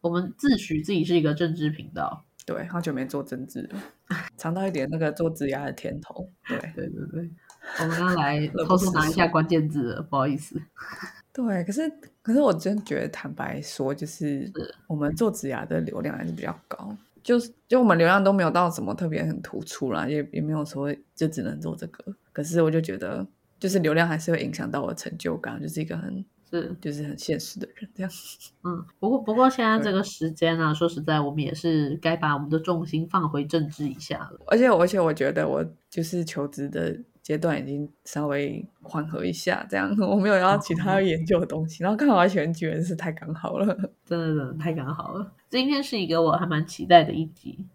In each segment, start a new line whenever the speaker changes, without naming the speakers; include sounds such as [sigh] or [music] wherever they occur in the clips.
我们自诩自己是一个政治频道，
对，好久没做政治了，尝到一点那个做职涯的甜头。对，[laughs]
对对对，我们要来 [laughs] 偷偷拿一下
蜀
关键字了，不好意思。[laughs]
对，可是可是我真觉得，坦白说，就是我们做职涯的流量还是比较高，就是就我们流量都没有到什么特别很突出啦，也也没有说就只能做这个。可是我就觉得，就是流量还是会影响到我的成就感，就是一个很
是，
就是很现实的人这样。[laughs]
嗯，不过不过现在
对
这个时间啊，说实在，我们也是该把我们的重心放回政治一下了。
而且而且我觉得我就是求职的阶段已经稍微缓和一下，这样 [laughs] 我没有要其他要研究的东西，然后刚好要选举，人是太刚好了。[laughs]
真的真的太刚好了，今天是一个我还蛮期待的一集。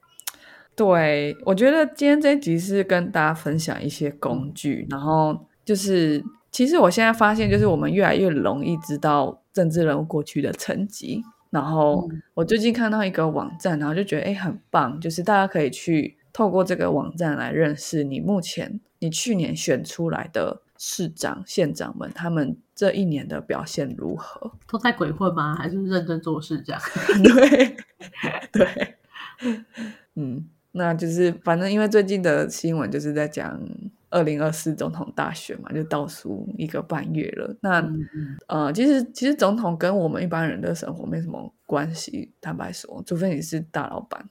对，我觉得今天这一集是跟大家分享一些工具，然后就是其实我现在发现，就是我们越来越容易知道政治人物过去的成绩。然后
嗯
我最近看到一个网站，然后就觉得哎很棒，就是大家可以去透过这个网站来认识你目前你去年选出来的市长、县长们，他们这一年的表现如何。
都在鬼混吗？还是认真做事这样？
对 [laughs] 对，[laughs] 嗯，那就是反正因为最近的新闻就是在讲二零二四总统大选嘛，就倒数一个半月了。那、
嗯嗯
呃，其实其实总统跟我们一般人的生活没什么关系，坦白说，除非你是大老板。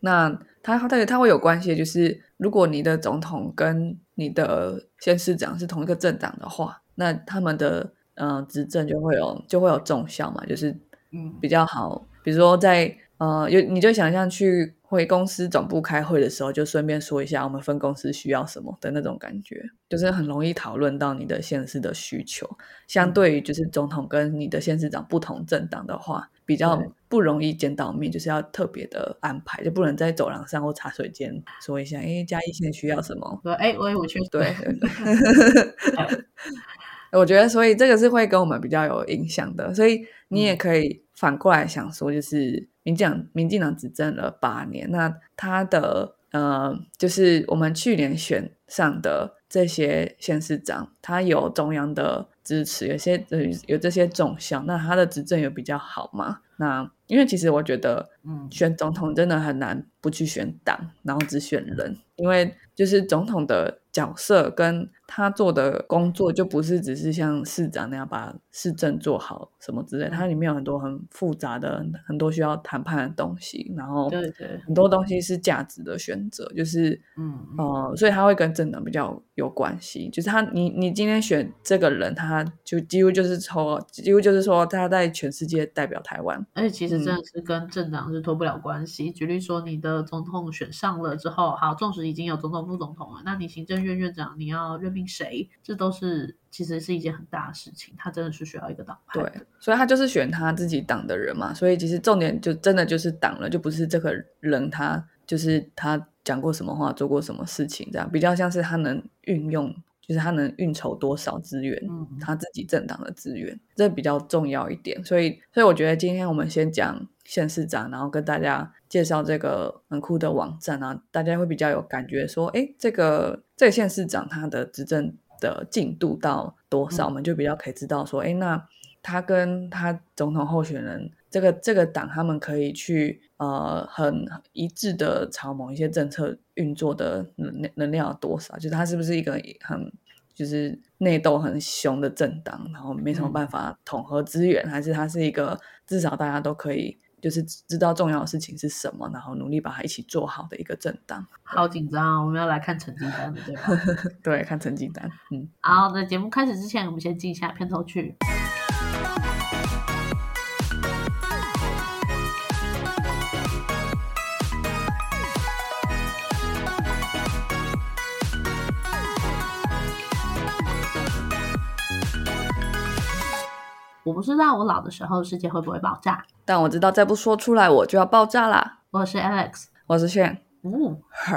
那他他他会有关系，就是如果你的总统跟你的县市长是同一个政党的话，那他们的呃执政就会有就会有重效嘛，就是
嗯
比较好。比如说在呃有你就想象去回公司总部开会的时候，就顺便说一下我们分公司需要什么的那种感觉，就是很容易讨论到你的现实的需求。相对于就是总统跟你的县市长不同政党的话，比较不容易见到面，就是要特别的安排，就不能在走廊上或茶水间说一下，哎，嘉义县需要什么。
说，哎，我也我确实
对，[laughs] 我觉得，所以这个是会跟我们比较有影响的。所以你也可以反过来想说，就是民进党民进党执政了八年，那他的呃，就是我们去年选上的这些县市长，他有中央的支持，有些呃有这些重项，那他的执政有比较好吗？那因为其实我觉得，
嗯
选总统真的很难不去选党，然后只选人，因为就是总统的角色跟他做的工作，就不是只是像市长那样把市政做好什么之类，它里面有很多很复杂的、很多需要谈判的东西，然后
对对，
很多东西是价值的选择，就是
嗯嗯
呃，所以他会跟政党比较有关系。就是他，你你今天选这个人，他就几乎就是说，几乎就是说他在全世界代表台湾。
而且其实真
嗯
的是跟政党是脱不了关系。举例说，你的总统选上了之后，好，纵使已经有总统、副总统了，那你行政院院长你要任命谁，这都是其实是一件很大的事情。他真的是需要一个党派
对。，所以他就是选他自己党的人嘛，所以其实重点就真的就是党了，就不是这个人他就是他讲过什么话，做过什么事情，这样比较像是他能运用，就是他能运筹多少资源，
嗯
他自己政党的资源，这比较重要一点。所以，所以我觉得今天我们先讲县市长，然后跟大家介绍这个很酷的网站啊，大家会比较有感觉，说，哎，这个这个县市长他的执政的进度到多少，
嗯。
我们就比较可以知道说，哎，那他跟他总统候选人这个这个党，他们可以去呃很一致的朝某一些政策运作的能量能量有多少，就是他是不是一个很就是内斗很凶的政党，然后没什么
嗯。
办法统合资源，还是他是一个至少大家都可以就是知道重要的事情是什么，然后努力把它一起做好的一个政党。
好紧张啊！我们要来看成绩单了，对吧？[laughs]
对，看成绩单，嗯。
好，那节目开始之前，我们先记一下片头曲。我不知道我老的时候世界会不会爆炸。
但我知道再不说出来我就要爆炸啦。
我是 Alex，
我是炫，
哦，
好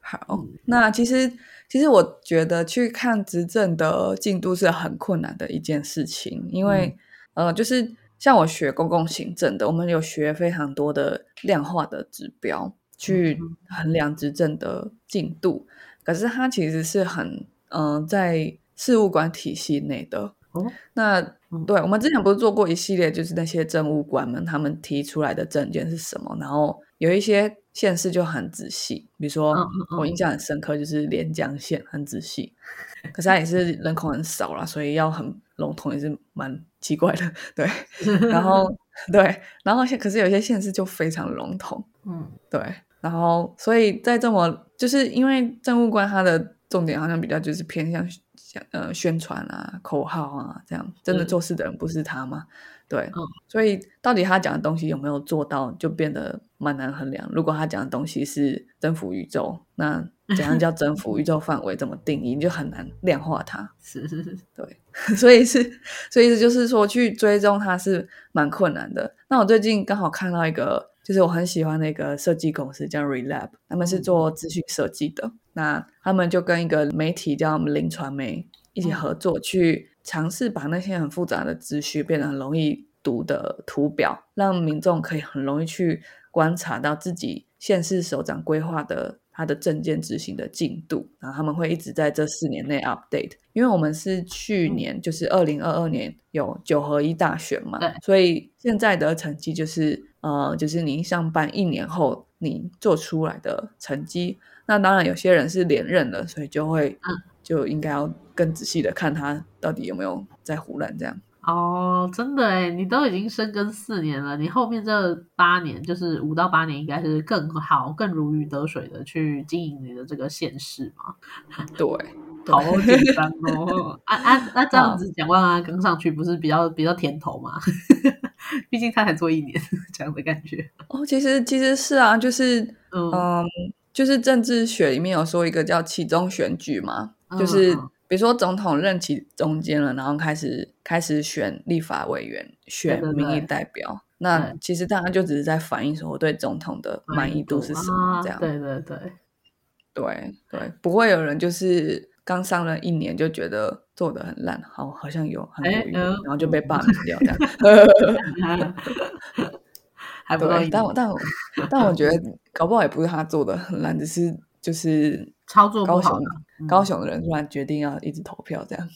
好。那其实其实我觉得去看执政的进度是很困难的一件事情，因为、呃，就是像我学公共行政的，我们有学非常多的量化的指标去衡量执政的进度，可是它其实是很嗯、呃在事务管体系内的。
哦
那对，我们之前不是做过一系列，就是那些政务官们他们提出来的证件是什么，然后有一些县市就很仔细，比如说我印象很深刻就是连江县很仔细，可是它也是人口很少啦，所以要很笼统也是蛮奇怪的。对，然后 [laughs] 对，然后可是有些县市就非常笼统，嗯，对，然后所以在这么就是因为政务官他的重点好像比较就是偏向。呃，宣传啊，口号啊，这样真的做事的人不是他吗？对，所以到底他讲的东西有没有做到，就变得蛮难衡量。如果他讲的东西是征服宇宙，那怎样叫征服宇宙范围？怎么定义？就很难量化它。[laughs]
是是是，
对，[laughs] 所以是，所以就是说去追踪它是蛮困难的。那我最近刚好看到一个。就是我很喜欢的一个设计公司叫 Relab，他们是做资讯设计的。那他们就跟一个媒体叫林传媒一起合作，去尝试把那些很复杂的资讯变得很容易读的图表，让民众可以很容易去观察到自己县市首长规划的他的证件执行的进度。然后他们会一直在这四年内 update，因为我们是去年就是二零二二年有九合一大选嘛，所以现在的成绩就是。呃，就是你上班一年后你做出来的成绩，那当然有些人是连任了，所以就会，嗯，就应该要更仔细的看他到底有没有在胡乱这样。
哦，真的哎，你都已经深耕四年了，你后面这八年，就是五到八年，应该是更好、更如鱼得水的去经营你的这个县市嘛？
对。[laughs]
好简单哦！啊啊，那这样子蒋万安跟上去不是比较比较甜头吗？毕竟他才做一年，[laughs] 这样的感觉。
哦，其实其实是啊，就是嗯，就是政治学里面有说一个叫期中选举嘛，就是比如说总统任期中间了，然后开始开始选立法委员、选民意代表，那其实大家就只是在反映说我对总统的满意度是什么这样。
对对对，
对对，不会有人就是。刚上任一年就觉得做的很烂，好好像有很有用，然后就被罢免掉这样。[laughs] [laughs] [laughs]
还不对，
但但我但我觉得搞不好也不是他做的很烂，只是就是
操作
高雄高雄的人突然决定要一直投票这样，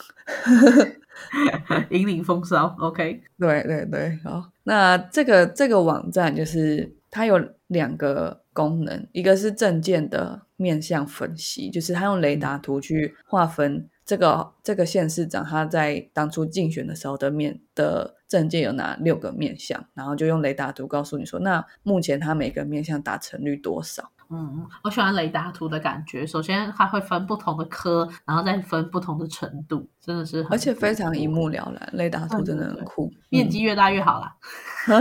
[laughs] [laughs]
引领风骚。OK，
对对对，好，那这个这个网站就是它有两个功能，一个是证件的。面向分析，就是他用雷达图去划分这个这个县市长他在当初竞选的时候的面的证件有哪六个面向，然后就用雷达图告诉你说，那目前他每个面向达成率多少？
嗯，我喜欢雷达图的感觉。首先，它会分不同的科，然后再分不同的程度，真的是
而且非常一目了然。雷达图真的很酷，
面积越大越好啦。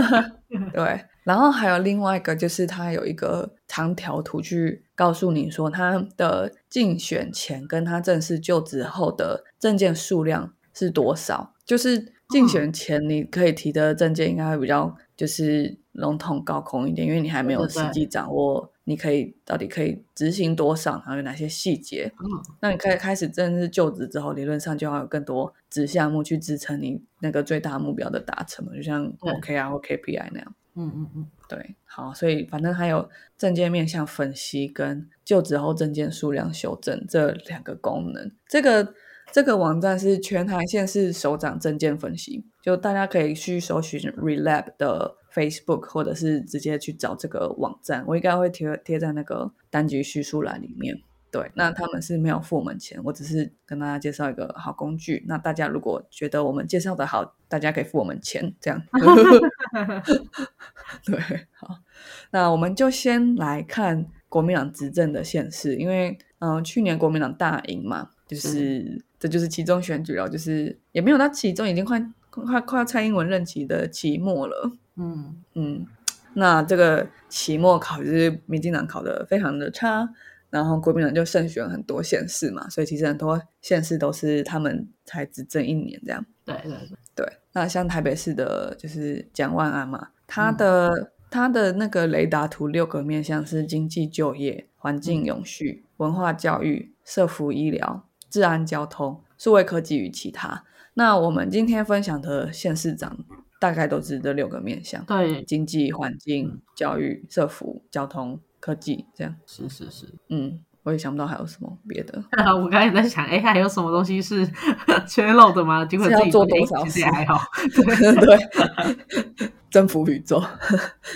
[laughs]
对。然后还有另外一个，就是它有一个长条图去告诉你说，他的竞选前跟他正式就职后的证件数量是多少。就是竞选前你可以提的证件应该会比较就是笼统高空一点，因为你还没有实际掌握你可以到底可以执行多少，然后有哪些细节。嗯，那你可以开始正式就职之后，理论上就要有更多子项目去支撑你那个最大目标的达成嘛，就像 OKR 或 KPI 那样。
嗯嗯嗯，
对，好，所以反正还有证件面向分析跟就职后证件数量修正这两个功能。这个这个网站是全台县市首长证件分析，就大家可以去搜寻 Relab 的 Facebook，或者是直接去找这个网站，我应该会贴贴在那个单集叙述栏里面。对，那他们是没有付我们钱，我只是跟大家介绍一个好工具。那大家如果觉得我们介绍的好，大家可以付我们钱，这样。[laughs] 对，好，那我们就先来看国民党执政的县市，因为嗯，去年国民党大赢嘛，就是这就是其中选举了，就是也没有到其中，已经快快快要蔡英文任期的期末了。嗯嗯，那这个期末考就是民进党考的非常的差。然后国民党就胜选很多县市嘛，所以其实很多县市都是他们才执政一年这样。
对对对
对。那像台北市的，就是蒋万安嘛，他的他的那个雷达图六个面向是经济、就业、环境永续、文化教育、社福医疗、治安交通、数位科技与其他。那我们今天分享的县市长大概都是这六个面向：
对，
经济、环境、教育、社福、交通。科技这样
是是是，
嗯，我也想不到还有什么别的。[laughs]
我刚才也在想，哎，还有什么东西是 [laughs] 缺漏的吗？结果
是要做多少
事也还好。[laughs]
对对，征服宇宙，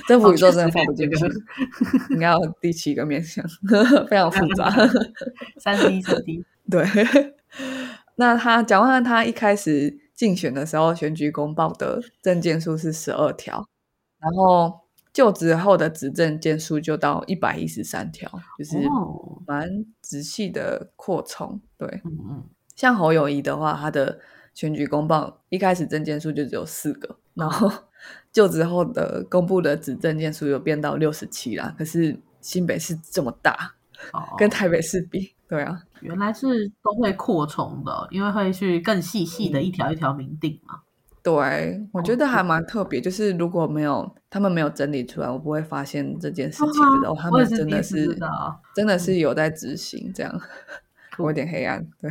征服宇宙真的放不进去，应该要第七个面向，非常复杂。
三 D 三 D，
对。[laughs] 那他蒋万安他一开始竞选的时候，选举公报的证件数是十二条，然后就职后的执政件数就到一百一十三条，就是蛮仔细的扩充。对，嗯嗯，像侯友谊的话，他的选举公报一开始证件数就只有四个，然后就职后的公布的执政件数有变到六十七啦。可是新北市这么大，跟台北市比。对啊，
原来是都会扩充的，因为会去更细细的一条一条明定嘛。
对，我觉得还蛮特别，就是如果没有他们没有整理出来，我不会发现这件事情。然后他们真的是真的是有在执行，这样有点黑暗。对，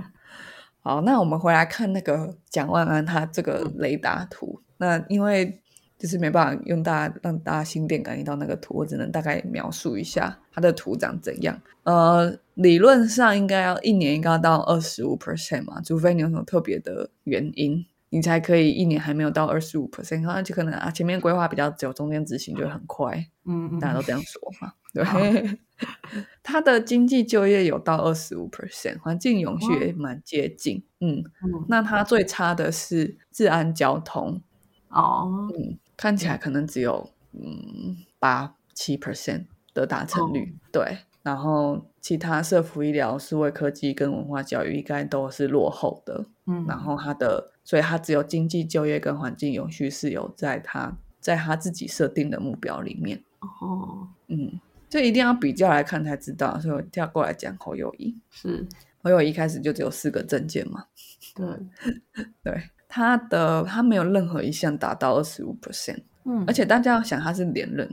[laughs] 好，那我们回来看那个蒋万安他这个雷达图，那因为。就是没办法用大家让大家心电感应到那个图，我只能大概描述一下它的图长怎样。呃，理论上应该要一年应该要到二十五 percent 嘛，除非你有什么特别的原因，你才可以一年还没有到二十五 percent，那就可能啊前面规划比较久，中间执行就很快。嗯，大家都这样说嘛。对，[laughs] 它的经济就业有到二十五 percent，环境永续也蛮接近。嗯，那它最差的是治安交通。哦，嗯。看起来可能只有嗯八七 percent 的达成率，对，然后其他社福医疗、思维科技跟文化教育应该都是落后的，嗯，然后它的，所以它只有经济就业跟环境永续是有在它在他自己设定的目标里面，哦，嗯，这一定要比较来看才知道，所以我跳过来讲侯友谊，
是。
侯友谊开始就只有四个证件嘛，
对，[laughs]
对。他的他没有任何一项达到二十五 percent，嗯，而且大家要想他是连任，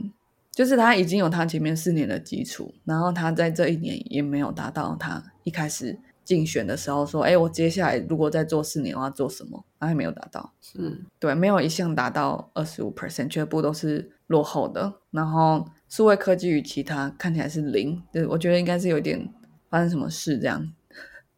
就是他已经有他前面四年的基础，然后他在这一年也没有达到他一开始竞选的时候说，哎，我接下来如果再做四年，我要做什么？他还没有达到，
是
对，没有一项达到二十五 percent，全部都是落后的。然后数位科技与其他看起来是零，对，我觉得应该是有点发生什么事这样。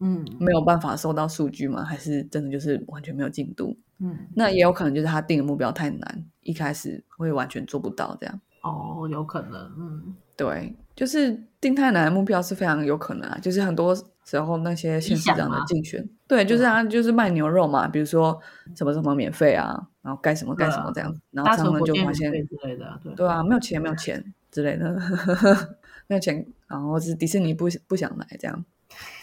嗯，没有办法收到数据吗？还是真的就是完全没有进度？嗯，那也有可能就是他定的目标太难，一开始会完全做不到这样。
哦，有可能，嗯，
对，就是定太难的目标是非常有可能啊。就是很多时候那些县市长的竞选，对，就是他就是卖牛肉嘛，比如说什么什么免费啊，然后干什么干什么这样，然后他们就发现
之类的，对
对啊，没有钱，没有钱之类的，[laughs] 没有钱，然后是迪士尼不不想来这样。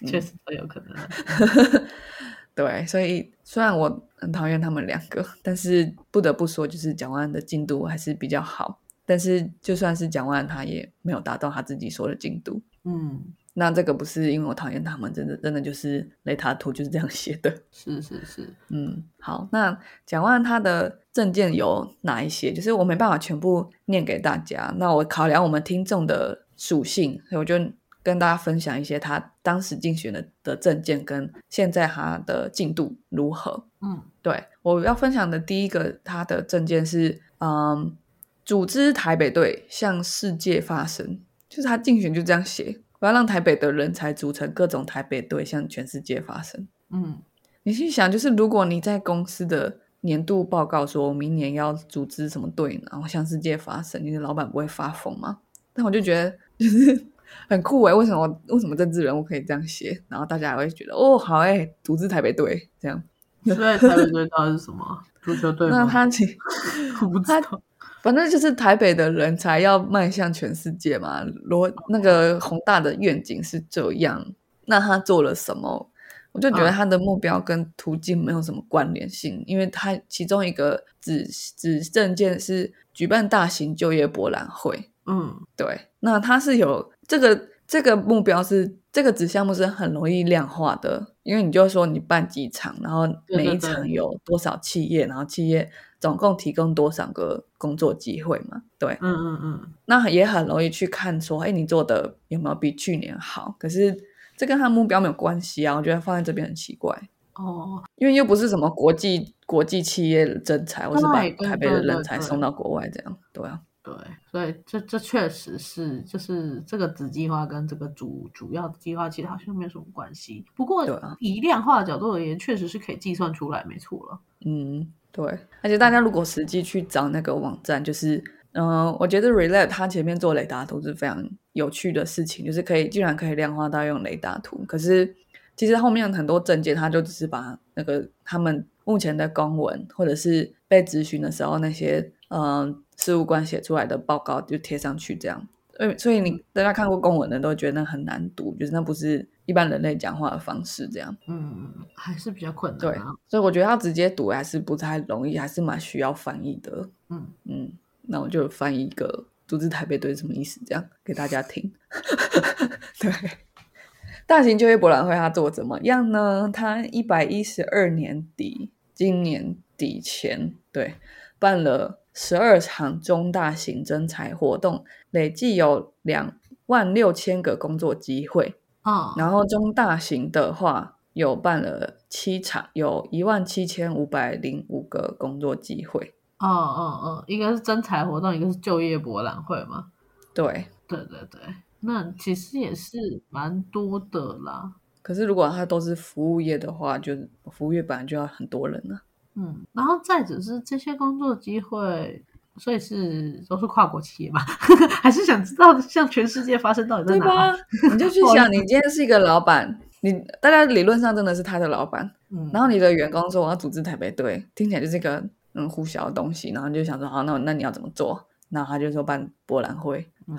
确实都有可能，[laughs]
对，所以虽然我很讨厌他们两个，但是不得不说，就是蒋万的进度还是比较好。但是就算是蒋万，他也没有达到他自己说的进度。嗯，那这个不是因为我讨厌他们，真的真的就是雷塔图就是这样写的。
是是是，
嗯，好，那蒋万他的证件有哪一些？就是我没办法全部念给大家。那我考量我们听众的属性，所以我就。跟大家分享一些他当时竞选的的证件，跟现在他的进度如何？嗯，对我要分享的第一个他的证件是，嗯，组织台北队向世界发声，就是他竞选就这样写，我要让台北的人才组成各种台北队向全世界发声。嗯，你去想，就是如果你在公司的年度报告说明年要组织什么队，然后向世界发声，你的老板不会发疯吗？但我就觉得就是。很酷哎！为什么为什么政治人物可以这样写？然后大家还会觉得哦，好哎，独自台北队这样。
对，台北队到底是什么？足球队 [laughs]
那他其 [laughs]
我不知道，
反正就是台北的人才要迈向全世界嘛。罗那个宏大的愿景是这样。那他做了什么？我就觉得他的目标跟途径没有什么关联性，因为他其中一个指指证件是举办大型就业博览会。嗯，对，那他是有。这个这个目标是这个子项目是很容易量化的，因为你就说你办几场，然后每一场有多少企业，然后企业总共提供多少个工作机会嘛？对，嗯嗯嗯，那也很容易去看说，哎，你做的有没有比去年好？可是这跟他目标没有关系啊，我觉得放在这边很奇怪哦，因为又不是什么国际国际企业人才，我是把台北的人才送到国外这样，对啊。
对，所以这这确实是，就是这个子计划跟这个主主要的计划其实好像没有什么关系。不过以量化的角度而言，确实是可以计算出来，没错了。
嗯，对，而且大家如果实际去找那个网站，就是，嗯、我觉得 Relay 它前面做雷达图是非常有趣的事情，就是可以居然可以量化到用雷达图，可是其实后面很多证件，它就只是把那个他们目前的公文或者是被咨询的时候那些嗯事务官写出来的报告就贴上去这样。呃，所以你大家看过公文的都觉得那很难读，就是那不是一般人类讲话的方式这样。
嗯，还是比较困难、
对
啊。，
所以我觉得要直接读还是不太容易，还是蛮需要翻译的。
嗯
嗯，那我就翻译一个“独自台北队”什么意思，这样给大家听。[laughs] 对，大型就业博览会它做怎么样呢？它一百一十二年底，今年底前，对，办了十二场中大型征才活动，累计有两万六千个工作机会。
嗯，
然后中大型的话有办了七场，有一万七千五百零五个工作机会。
嗯嗯嗯，一个是征才活动，一个是就业博览会嘛。
对，
对对对，那其实也是蛮多的啦。
可是如果它都是服务业的话，就是服务业本来就要很多人了。
嗯，然后再只是这些工作机会，所以是都是跨国企业嘛？[laughs] 还是想知道像全世界发生到底在
对
哪？
吧？[laughs] 你就去 [laughs] 想，你今天是一个老板，你大家理论上真的是他的老板，
嗯，
然后你的员工说我要组织台北队，听起来就是一个嗯呼小的东西，然后你就想说好，那那你要怎么做？然后他就说办博览会，
嗯，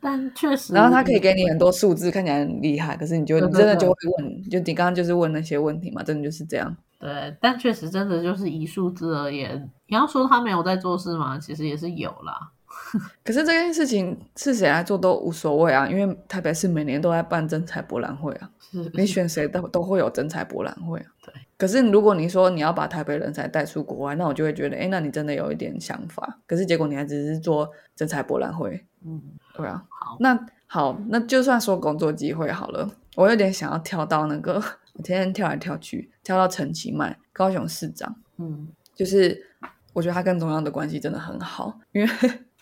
但确实，
然后他可以给你很多数字，看起来很厉害，可是你就
对对对
你真的就会问，就你刚刚就是问那些问题嘛，真的就是这样。
对，但确实真的就是以数字而言，你要说他没有在做事吗？其实也是有啦。[laughs]
可是这件事情是谁来做都无所谓啊，因为台北市每年都在办征才博览会啊，
是，
你选谁都都会有征才博览会啊。
对。
可是如果你说你要把台北人才带出国外，那我就会觉得，哎，那你真的有一点想法。可是结果你还只是做征才博览会，
嗯，
对啊。
好，
那好，那就算说工作机会好了，我有点想要跳到那个，我天天跳来跳去，跳到陈其迈，高雄市长。
嗯
就是我觉得他跟中央的关系真的很好，因为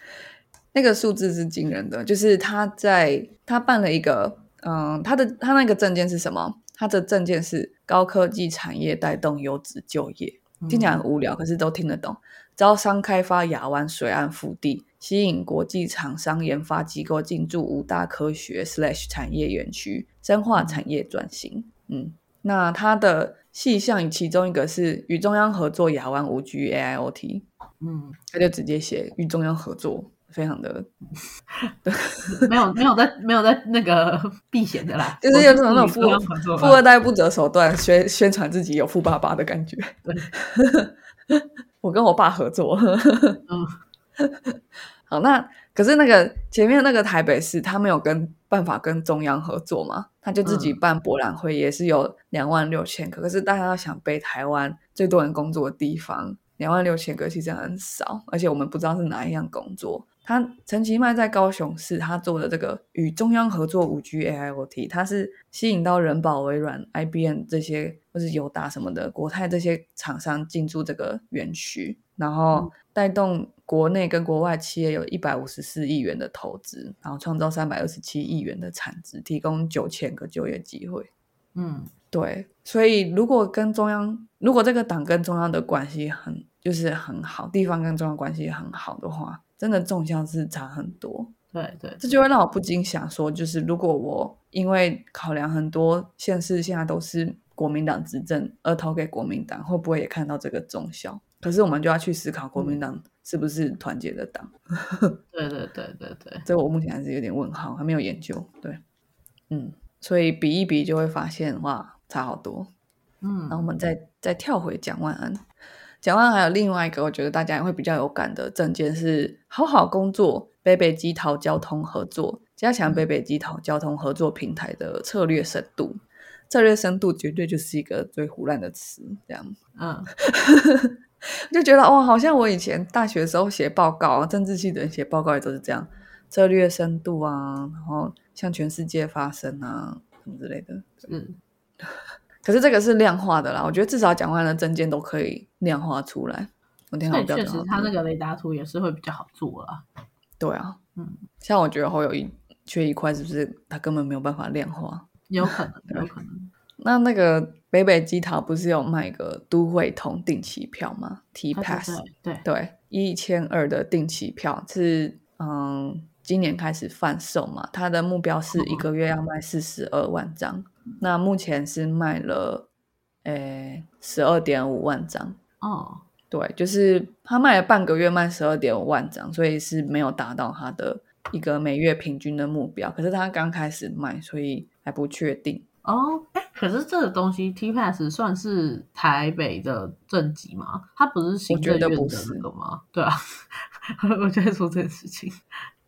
[laughs] 那个数字是惊人的。就是他在他办了一个，嗯，他的他那个证件是什么？他的证件是高科技产业带动优质就业，听起来很无聊，可是都听得懂。招商开发亚湾水岸腹地，吸引国际厂商研发机构进驻五大科学 slash 产业园区，深化产业转型。嗯，那它的细项其中一个是与中央合作亚湾五 G AIoT，
嗯，
他就直接写与中央合作，非常的
没有没有在没有在那个避嫌的啦，[laughs]
就是有种那种富富二代不择手段宣宣传自己有富爸爸的感觉。[laughs] 我跟我爸合作，
嗯 [laughs]
好，那可是那个前面那个台北市，他没有跟办法跟中央合作嘛，他就自己
嗯
办博览会，也是有两万六千个。可是大家要想，背台湾最多人工作的地方，两万六千个其实很少，而且我们不知道是哪一样工作。他陈其迈在高雄市，他做的这个与中央合作五 G AIoT，他是吸引到人保、微软、IBM 这些或是友达什么的国泰这些厂商进驻这个园区，然后带动国内跟国外企业有一百五十四亿元的投资，然后创造三百二十七亿元的产值，提供九千个就业机会。
嗯
对，所以如果跟中央，如果这个党跟中央的关系很就是很好，地方跟中央关系很好的话，真的纵向是差很多。
对对，
这就会让我不禁想说，就是如果我因为考量很多县市现在都是国民党执政而投给国民党，会不会也看到这个中效？可是我们就要去思考，国民党是不是团结的党？
对对对对对，
这我目前还是有点问号，还没有研究。对，嗯，所以比一比就会发现，哇，差好多。
嗯
然后我们再再跳回蒋万安，蒋万安还有另外一个我觉得大家也会比较有感的证件是好好工作，北北基桃交通合作，加强北北基桃交通合作平台的策略深度。策略深度绝对就是一个最胡乱的词，这样
嗯 [laughs]
就觉得哇，好像我以前大学的时候写报告，政治系的人写报告也都是这样，策略深度啊，然后向全世界发声啊，什么之类的。
嗯，[laughs]
可是这个是量化的啦，我觉得至少讲完的证件都可以量化出来。我电脑
所以确
标准好低
实他那个雷达图也是会比较好做啦。
对啊，
嗯，
像我觉得侯友谊缺一块，是不是他根本没有办法量化？
有可能，有可能。[laughs]
那那个北北机桃不是有卖个都会通定期票吗？T Pass，
对对，
对，一千二的定期票是嗯，今年开始贩售嘛，它的目标是一个月要卖四十二万张，那目前是卖了诶十二点五万张。
哦，
对，就是他卖了半个月，卖十二点五万张，所以是没有达到他的一个每月平均的目标。可是他刚开始卖，所以还不确定。
哦，哎，可是这个东西 T Pass 算是台北的政绩吗？它不是行政院的
得不是
那个吗？对啊，[laughs] 我就在说这件事情。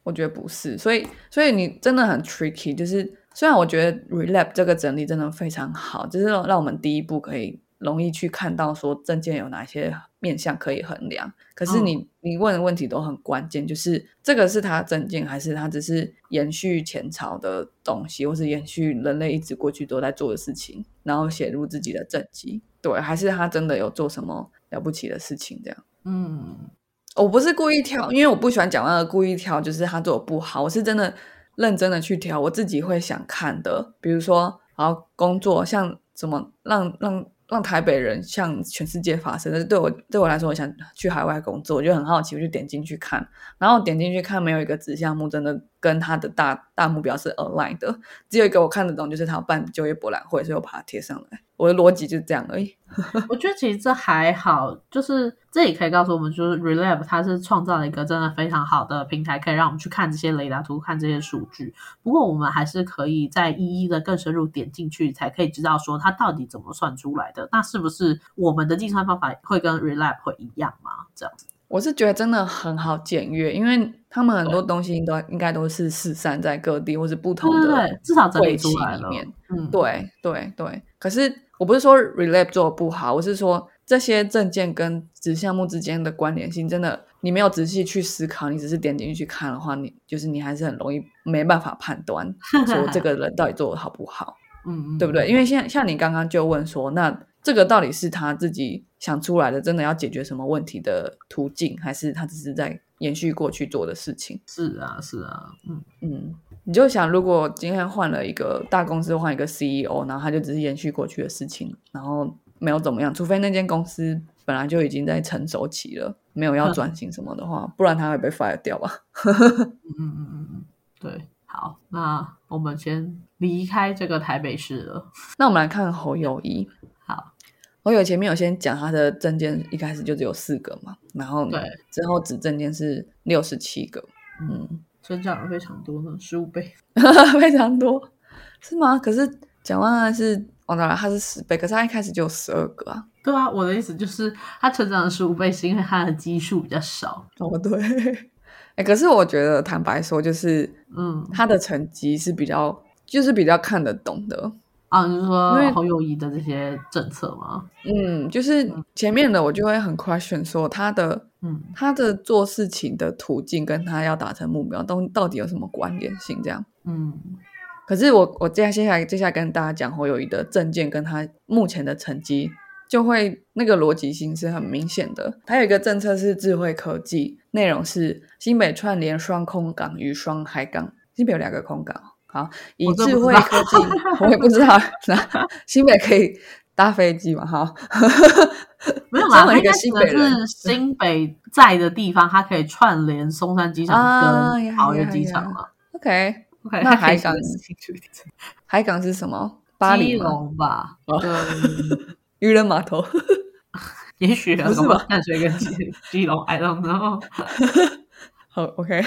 我觉得不是，所以所以你真的很 tricky。就是虽然我觉得 Relap 这个整理真的非常好，就是让让我们第一步可以容易去看到说证件有哪些面向可以衡量。可是你、你问的问题都很关键，就是这个是他证件，还是他只是延续前朝的东西，或是延续人类一直过去都在做的事情，然后写入自己的政绩？对，还是他真的有做什么了不起的事情？这样。
嗯，
我不是故意挑，因为我不喜欢讲那个故意挑，就是他做的不好。我是真的认真的去挑，我自己会想看的。比如说，然后工作像怎么让让让台北人向全世界发声。但是对我对我来说，我想去海外工作，我就很好奇，我就点进去看。然后点进去看，没有一个子项目真的跟他的大大目标是 align 的。只有一个我看得懂，就是他要办就业博览会，所以我把它贴上来。我的逻辑就是这样而已。[laughs]
我觉得其实这还好，就是这也可以告诉我们，就是 Relap 它是创造了一个真的非常好的平台，可以让我们去看这些雷达图、看这些数据。不过我们还是可以再一一的更深入点进去，才可以知道说它到底怎么算出来的。那是不是我们的计算方法会跟 Relap 会一样吗？这样子。
我是觉得真的很好检阅，因为他们很多东西都应该都是四散在各地或是不同的
对对对，至少整理
会期
出来了。
里面。
嗯，
对对对，可是我不是说 Relap 做的不好，我是说这些证件跟子项目之间的关联性，真的你没有仔细去思考，你只是点进去看的话，你就是你还是很容易没办法判断 [laughs] 说这个人到底做的好不好。
嗯嗯，
对不对？因为像像你刚刚就问说，那这个到底是他自己想出来的，真的要解决什么问题的途径，还是他只是在延续过去做的事情？
是啊是啊，嗯，
嗯，你就想，如果今天换了一个大公司，换一个 CEO，然后他就只是延续过去的事情，然后没有怎么样，除非那间公司本来就已经在成熟期了，没有要转型什么的话，不然他会被 fire 掉吧？[laughs]
嗯嗯嗯嗯嗯，对，好，那我们先离开这个台北市了。
那我们来看侯友谊。
好，
侯友前面有先讲他的证件，一开始就只有四个嘛，然后
对
之后指证件是六十七个，嗯，
增长了非常多呢，十五倍。[laughs]
非常多，是吗？可是蒋万安是，哦，当然他是十倍，可是他一开始就有十二个啊。
对啊，我的意思就是，他成长了十五倍，是因为他的基数比较少。
哦，对，哎，可是我觉得坦白说，就是
嗯，
他的成绩是比较，就是比较看得懂的。
啊，你是说侯友谊的这些政策吗？
嗯，就是前面的我就会很 question 说他的
嗯
他的做事情的途径跟他要达成目标都到底有什么关联性？这样。
嗯
可是我我接下来接下来跟大家讲侯友谊的证件跟他目前的成绩，就会那个逻辑性是很明显的。他有一个政策是智慧科技，内容是新北串联双空港与双海港，新北有两个空港。好，以智慧科技，我也不知道，那新北可以搭飞机嘛？哈，[laughs]
没有啦，
身为一个新北人
是新北在的地方，它可以串联松山机场跟桃园机场嘛。OK，OK，
那海港
写得清楚一点
海港是什么？巴黎
基？隆吧，
哦
跟
渔人码头。[laughs]
也许啊，
不是吧
淡水跟基基隆，I don't know。[laughs]
好，OK。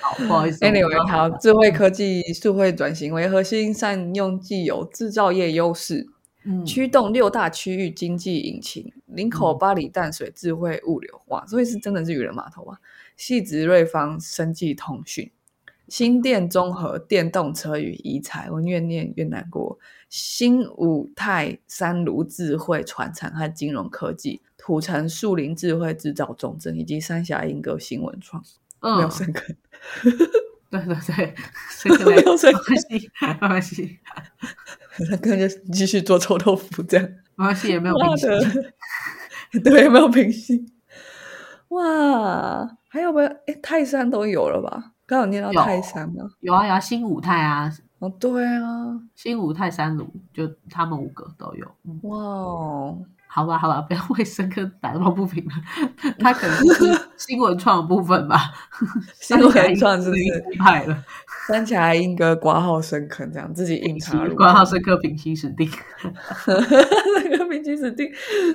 好，不好意思。
Anyway，好，智慧科技数位转型为核心，善用既有制造业优势，
嗯，
驱动六大区域经济引擎，林口、巴黎、淡水智慧物流，哇，所以是真的是渔人码头啊！细直瑞方生技通讯，新电综合电动车与移材，我越念越难过。新五泰三卢智慧传产和金融科技，土城树林智慧制造重镇，以及三峡英歌新文创，没有
嗯，[laughs]
深坑。
对对对，[laughs] 这个 [laughs]
没有
关系，没关系，
那可能就继续做臭豆腐这样。
没关系，也没有
妈
平息。
的，对，没有平息。哇，还有没有？哎，泰山都有了吧？刚有念到泰山吗？
有啊有啊，新武泰啊，
哦，对啊，
新武泰山炉，就他们五个都有。嗯
哇哦，
好吧，好吧，[laughs] 不要为深坑打抱不平了。[laughs] 他可能是新闻创的部分吧，[laughs]
新闻创是不是
一派了？
三峡英哥挂号深坑，这样自己硬插入，
关号深刻平心史定。
那个平息死定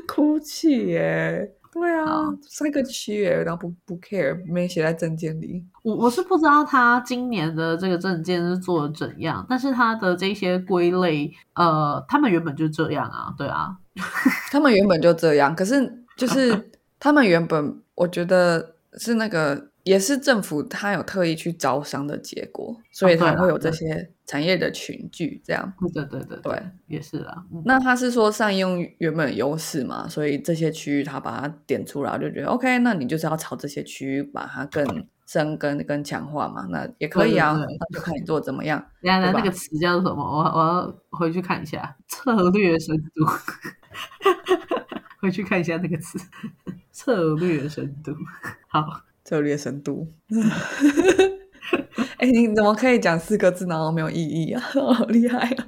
哭泣耶。对啊，三个七月，然后不不 care，没写在证件里。
我我是不知道他今年的这个证件是做的怎样，但是他的这些归类，呃，他们原本就这样啊，对啊，[laughs]
他们原本就这样，可是就是 [laughs] 他们原本，我觉得是那个也是政府他有特意去招商的结果，所以才会有这些产业的群聚这样。
对对对
对，
也是啊。嗯
那他是说善用原本优势嘛，所以这些区域他把它点出来，就觉得 OK，那你就是要朝这些区域把它更深耕、跟强化嘛，那也可以啊，就看你做怎么样。
等一下，
对吧
那那个词叫做什么？我我要回去看一下策略深度，[laughs] 回去看一下那个词，[laughs] 策略深度。好，
策略深度。[laughs] 哎、你怎么可以讲四个字然后没有意义啊？好厉害啊！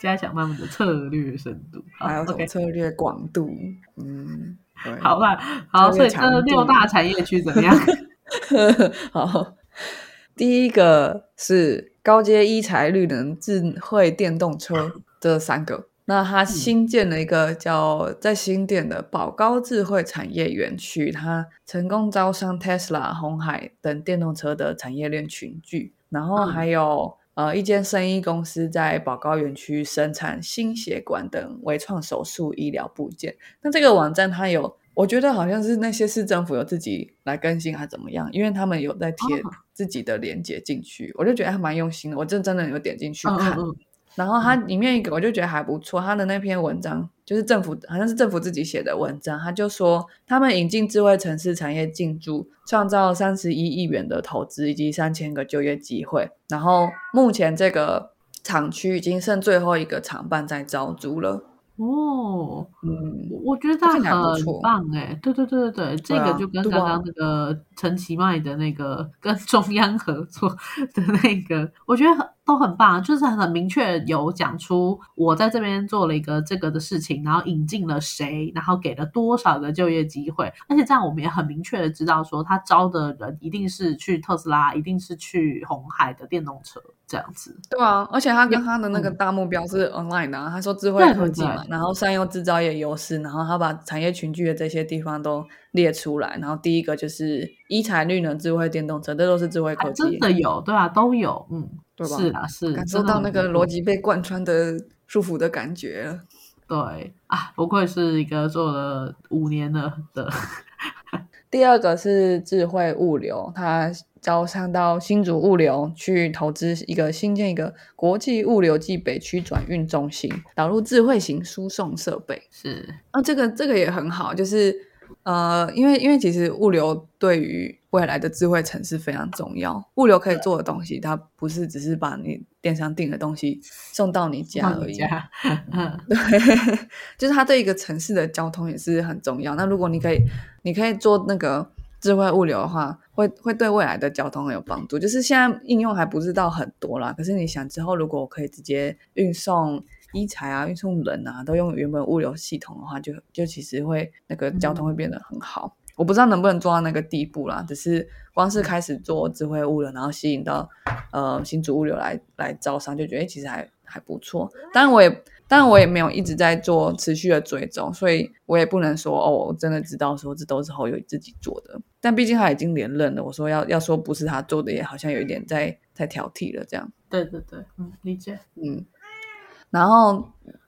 加强他们的策略深度。好
还有什么策略广度？嗯，对，
好吧，好，所以这六大产业区怎么样？
好，第一个是高阶一材、绿能、智慧电动车这三个。那它新建了一个叫在新店的宝高智慧产业园区，它成功招商 Tesla、红海等电动车的产业链群聚，然后还有、呃一间生意公司在宝高园区生产心血管等微创手术医疗部件。那这个网站它有，我觉得好像是那些市政府有自己来更新还怎么样，因为他们有在贴
哦
自己的链接进去，我就觉得还蛮用心的。我真真的有点进去
嗯
看，
嗯嗯，
然后它里面一个我就觉得还不错，它的那篇文章就是政府好像是政府自己写的文章，他就说他们引进智慧城市产业进驻，创造三十一亿元的投资以及三千个就业机会。然后目前这个厂区已经剩最后一个厂办在招租了。
哦，
嗯，
我我觉得
看起来不
很
错
棒哎，对对对对对，这个就跟刚刚那个陈其迈的那个跟中央合作的那个，我觉得很都很棒，就是很明确有讲出我在这边做了一个这个的事情，然后引进了谁，然后给了多少个就业机会，而且这样我们也很明确的知道说他招的人一定是去特斯拉，一定是去红海的电动车这样子。
对啊，而且他跟他的那个
嗯
大目标是 online 的、啊，他说智慧科技嘛，然后善用制造业优势，然后他把产业群聚的这些地方都列出来，然后第一个就是一材绿能、智慧电动车，这都是智慧科技，
真的有，对啊，都有，嗯，
对吧
是啊，是
感受到那个逻辑被贯穿的舒服的感觉了。
对啊，不愧是一个做了五年了的，
第二个是智慧物流，它招商到新竹物流去投资一个新建一个国际物流暨北区转运中心，导入智慧型输送设备。
是
啊，这个这个也很好，就是呃，因为因为其实物流对于未来的智慧城市非常重要。物流可以做的东西，它不是只是把你电商订的东西送到你家而已。
家，嗯，
对，[laughs] 就是它对一个城市的交通也是很重要。那如果你可以，你可以做那个智慧物流的话，会会对未来的交通很有帮助。就是现在应用还不知道很多啦，可是你想之后如果我可以直接运送医材啊、运送人啊，都用原本物流系统的话，就就其实会那个交通会变得很好。我不知道能不能做到那个地步啦，只是光是开始做智慧物流，然后吸引到呃新竹物流来来招商，就觉得诶其实还还不错。当然我也当然我也没有一直在做持续的追踪，所以我也不能说哦，我真的知道说这都是侯友宜自己做的。但毕竟他已经连任了，我说要要说不是他做的，也好像有一点在在挑剔了这样。
对对对，嗯，理解，
嗯，然后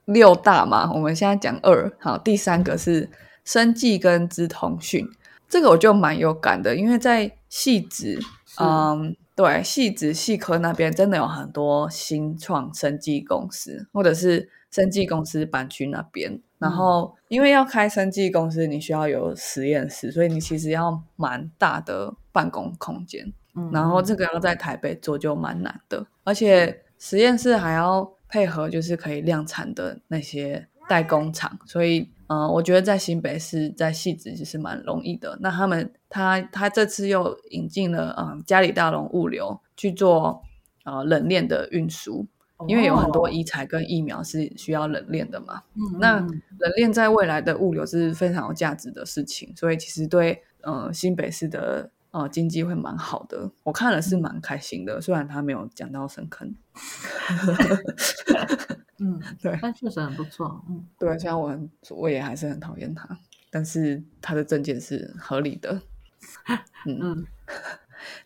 六大嘛，我们现在讲二，好，第三个是生技跟资通讯，这个我就蛮有感的，因为在细致，
是。
嗯，对，细致细科那边真的有很多新创生技公司，或者是生技公司搬去那边。然后，因为要开生技公司，你需要有实验室，所以你其实要蛮大的办公空间。
嗯，
然后这个要在台北做就蛮难的，而且实验室还要配合就是可以量产的那些代工厂，所以呃，我觉得在新北市在戏子其实蛮容易的。那他们他他这次又引进了嗯嘉里大龙物流去做呃冷链的运输，因为有很多
哦
医材跟疫苗是需要冷链的嘛。
嗯
那
嗯
冷链在未来的物流是非常有价值的事情，所以其实对呃新北市的呃经济会蛮好的。我看了是蛮开心的，虽然他没有讲到深坑。[laughs]
嗯，[laughs]
对
但确实很不错，嗯
对，虽然我很我也还是很讨厌他，但是他的证件是合理的。[laughs]
嗯嗯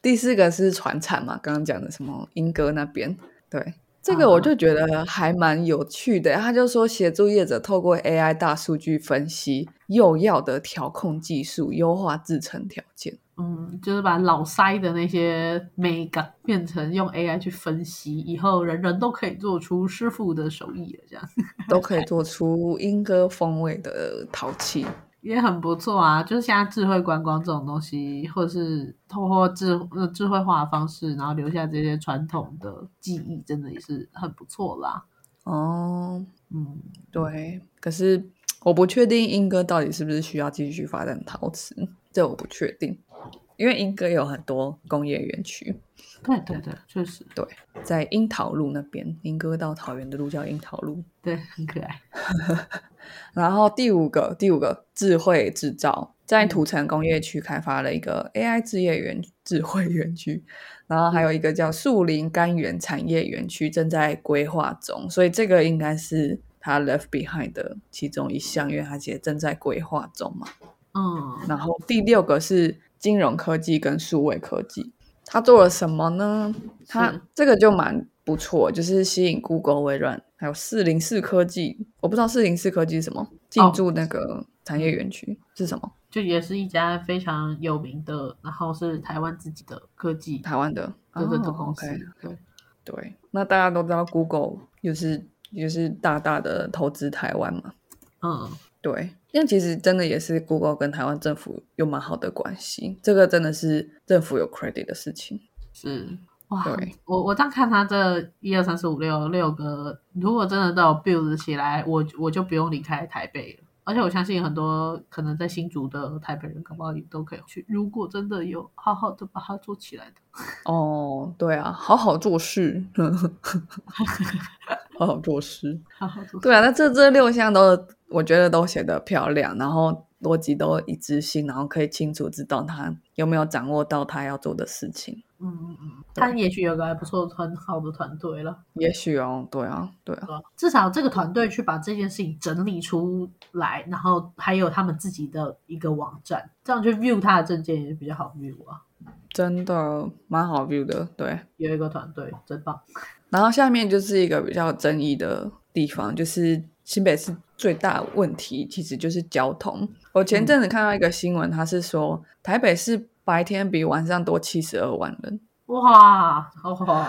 第四个是船产嘛，刚刚讲的什么英哥那边，对这个我就觉得还蛮有趣的。他就说协助业者透过 AI 大数据分析用药的调控技术，优化制成条件。
嗯，就是把老塞的那些美感变成用 AI 去分析，以后人人都可以做出师傅的手艺了，这样 [laughs]
都可以做出英歌风味的陶器。
也很不错啊。就是现在智慧观光这种东西，或者是透过智呃智慧化的方式，然后留下这些传统的记忆，真的也是很不错啦。
哦，
嗯，
对，可是我不确定英歌到底是不是需要继续发展陶瓷，这我不确定，因为英歌有很多工业园区，
对对对，确实，
对，在樱桃路那边，英歌到桃园的路叫樱桃路。
对，很可爱。[laughs]
然后第五个，第五个智慧制造，在
嗯
土城工业区开发了一个 AI 置业园智慧园区，然后还有一个叫树林甘源产业园区正在规划中，所以这个应该是他 left behind 的其中一项，因为他也正在规划中嘛。
嗯，
然后第六个是金融科技跟数位科技，他做了什么呢？他
是
这个就蛮不错，就是吸引 Google、微软还有四零四科技，我不知道四零四科技是什么，进驻那个产业园区、是什么？
就也是一家非常有名的，然后是台湾自己的科技
台湾的，
对对的
哦
公司。
OK
对，
对，那大家都知道 Google 就是就是大大的投资台湾嘛，
嗯，
对，那其实真的也是 Google 跟台湾政府有蛮好的关系，这个真的是政府有 credit 的事情。
是哇
对，
我我这样看他这一二三四五六六个，如果真的都有 build 起来，我我就不用离开台北了。而且我相信很多可能在新竹的台北人，搞不好也都可以去。如果真的有好好的把它做起来的，[laughs]
哦，对啊，好好做事，[laughs] 好好做事。
好好做。
对啊，那这这六项都我觉得都写得漂亮，然后逻辑都一致性，然后可以清楚知道他有没有掌握到他要做的事情。
嗯嗯嗯，他也许有个还不错、很好的团队了。
也许哦，对啊，对啊，
至少这个团队去把这件事情整理出来，然后还有他们自己的一个网站，这样去 view 他的证件也比较好 view 啊。
真的蛮好 view 的，对。
有一个团队真棒，[laughs]
然后下面就是一个比较有争议的地方，就是新北市最大的问题其实就是交通。我前阵子看到一个新闻，他是说台北市白天比晚上多七十二万人，
哇，好好，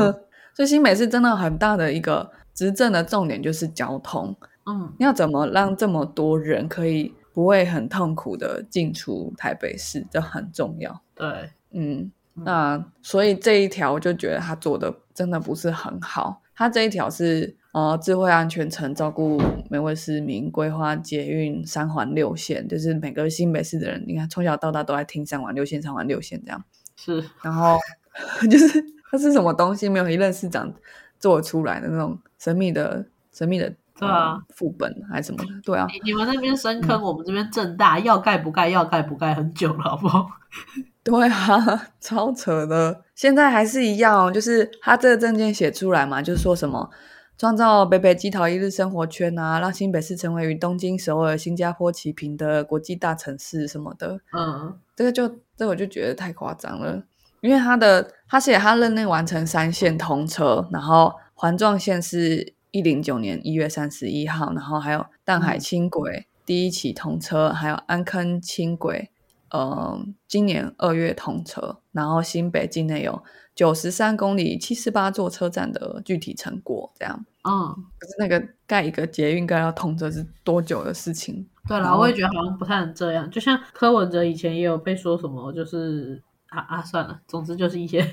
[laughs]
所以新北市真的很大的一个执政的重点就是交通。
嗯
要怎么让这么多人可以不会很痛苦的进出台北市，这很重要。
对，
嗯，
嗯
那所以这一条我就觉得他做的真的不是很好。他这一条是呃智慧安全城照顾每位市民，规划捷运三环六线，就是每个新北市的人，你看从小到大都在听三环六线、三环六线这样。
是
然后 [laughs] 就是它是什么东西，没有一任市长做出来的那种神秘的、神秘的
对啊
呃副本还是什么的，对啊，
你你们那边深坑，我们这边正大，要盖不盖，要盖不盖，很久了，好不好？[laughs]
对啊，[laughs] 超扯的。现在还是一样哦，就是他这个证件写出来嘛，就是说什么创造北北基桃一日生活圈啊，让新北市成为与东京、首尔、新加坡齐平的国际大城市什么的。
嗯
这个就这个我就觉得太夸张了，因为他的他写他任内完成三线通车，然后环状线是一零九年一月三十一号，然后还有淡海
嗯
轻轨第一期通车，还有安坑轻轨，呃，今年二月通车，然后新北境内有九十三公里、七十八座车站的具体成果，这样。
嗯，
可是那个盖一个捷运盖要通车是多久的事情？
对
啦，
我也觉得好像不太能这样。就像柯文哲以前也有被说什么，就是啊啊，算了，总之就是一些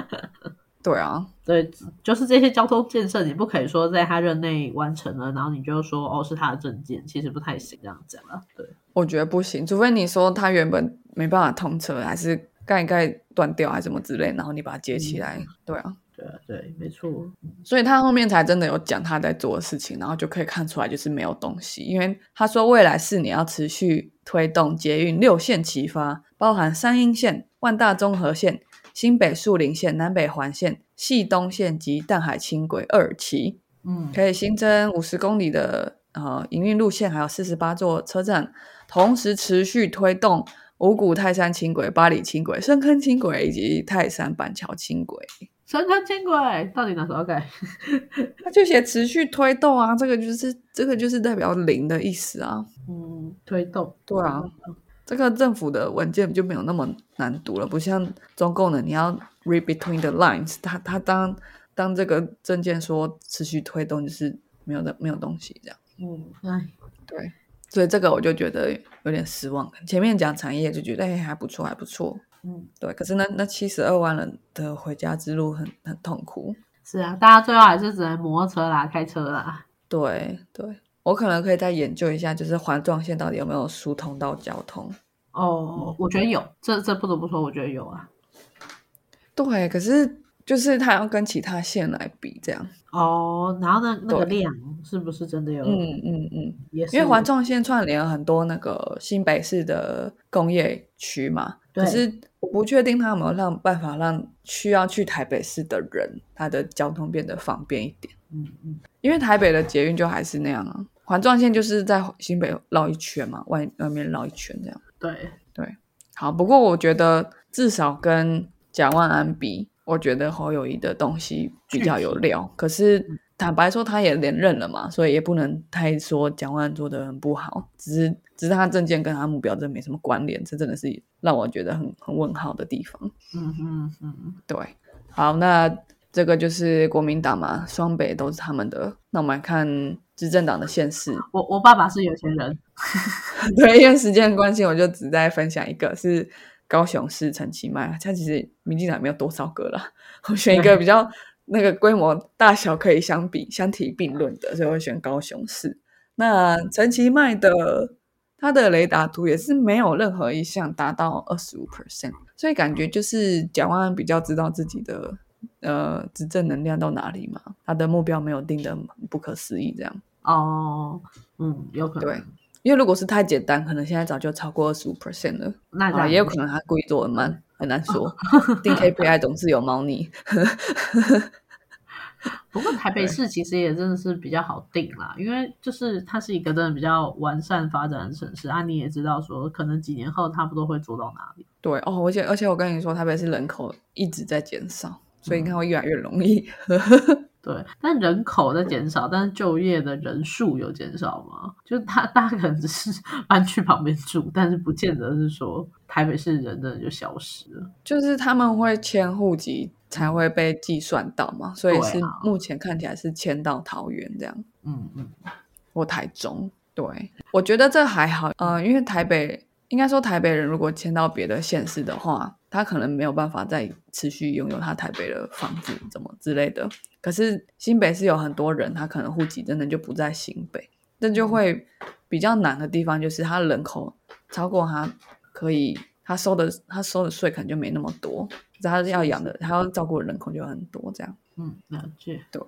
[laughs]
对啊，
对，就是这些交通建设，你不可以说在他任内完成了，然后你就说哦是他的证件，其实不太行这样讲啊。对，
我觉得不行，除非你说他原本没办法通车，还是盖一盖断掉，还是什么之类，然后你把它接起来。对啊，
对啊，对，没错。
所以他后面才真的有讲他在做的事情，然后就可以看出来就是没有东西，因为他说未来四年要持续推动捷运六线齐发，包含三阴线、万大综合线。新北树林线、南北环线、系东线及淡海轻轨二期，
嗯，
可以新增五十公里的呃营运路线，还有四十八座车站，同时持续推动五股泰山轻轨、八里轻轨、深坑轻轨以及泰山板桥轻轨。
深坑轻轨到底哪时候改？[laughs]
他就写持续推动啊，这个就是这个就是代表零的意思啊。
嗯，推动，
对啊。这个政府的文件就没有那么难读了，不像中共的，你要 read between the lines。他他当当这个证件说持续推动，就是没有的没有东西这样。
嗯，哎，
对，所以这个我就觉得有点失望。前面讲产业就觉得哎还不错还不错，
嗯，
对。可是那那七十二万人的回家之路很很痛苦。
是啊，大家最后还是只能摩托车啦，开车啦。
对对。我可能可以再研究一下，就是环状线到底有没有疏通到交通？
哦，我觉得有，这这不得不说，我觉得有啊。
对，可是就是它要跟其他线来比，这样。
哦，然后呢，那个量是不是真的有？
嗯嗯嗯，
也
是。因为环状线串联了很多那个新北市的工业区嘛，可是我不确定它有没有让办法让需要去台北市的人，他的交通变得方便一点。
嗯嗯，
因为台北的捷运就还是那样啊。环状线就是在新北绕一圈嘛，外外面绕一圈这样。
对
对，好。不过我觉得至少跟蒋万安比，我觉得侯友谊的东西比较有料。可是坦白说，他也连任了嘛，所以也不能太说蒋万安做的很不好。只是只是他政见跟他目标真没什么关联，这真的是让我觉得很很问号的地方。
嗯嗯嗯，
对。好，那这个就是国民党嘛，双北都是他们的。那我们来看。执政党的县市，
我我爸爸是有钱人，[laughs]
对，因为时间关系，我就只再分享一个，是高雄市陈其迈，他其实民进党没有多少个了，[laughs] 我选一个比较那个规模大小可以相比相提并论的，所以我选高雄市。那陈其迈的他的雷达图也是没有任何一项达到二十五 percent，所以感觉就是蒋万安比较知道自己的。呃，执政能量到哪里嘛？他的目标没有定的不可思议，这样
哦，嗯，有可能
对，因为如果是太简单，可能现在早就超过二十五 percent 了。
那
也有可能他故意做的慢，很难说。[laughs] 定 KPI 总是有猫腻。[laughs]
不过台北市其实也真的是比较好定啦，因为就是它是一个真的比较完善发展的城市啊。你也知道说，可能几年后差不多会做到哪里。
对哦，而且而且我跟你说，台北市人口一直在减少。所以你看会越来越容易。
对，但人口在减少，但是就业的人数有减少吗？就是他大家可能只是搬去旁边住，但是不见得是说台北市人的就消失了。
就是他们会迁户籍才会被计算到嘛，所以是目前看起来是迁到桃园这样。
嗯嗯，
或台中。对，我觉得这还好。嗯，因为台北应该说台北人如果迁到别的县市的话。他可能没有办法再持续拥有他台北的房子，怎么之类的。可是新北是有很多人，他可能户籍真的就不在新北，那就会比较难的地方就是他人口超过他可以他收的他收的税可能就没那么多，他要养的他要照顾的人口就很多，这样。
嗯，了解。
对，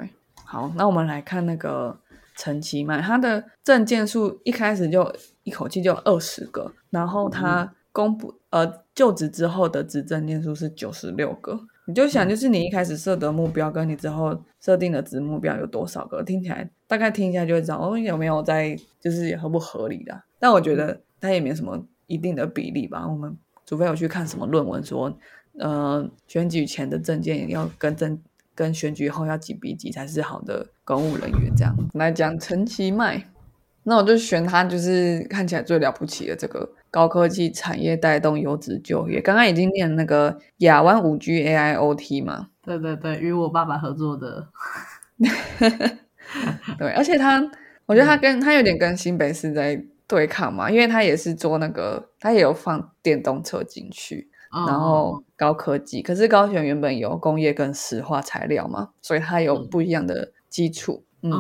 好，那我们来看那个陈其迈，他的证件数一开始就一口气就二十个，然后他。公布呃就职之后的执政年数是九十六个，你就想就是你一开始设的目标跟你之后设定的子目标有多少个？听起来大概听一下就会知道哦有没有在就是合不合理的。但我觉得它也没什么一定的比例吧。我们除非有去看什么论文说，呃选举前的证件要跟证跟选举后要几比几才是好的公务人员这样来讲陈其迈。那我就选他，就是看起来最了不起的这个高科技产业带动优质就业。刚刚已经念那个亚湾五 G AIoT 嘛？
对对对，与我爸爸合作的。[laughs]
对，而且他，我觉得他跟他有点跟新北市在对抗嘛，因为他也是做那个，他也有放电动车进去，然后高科技，可是高雄原本有工业跟石化材料嘛，所以它有不一样的基础。嗯，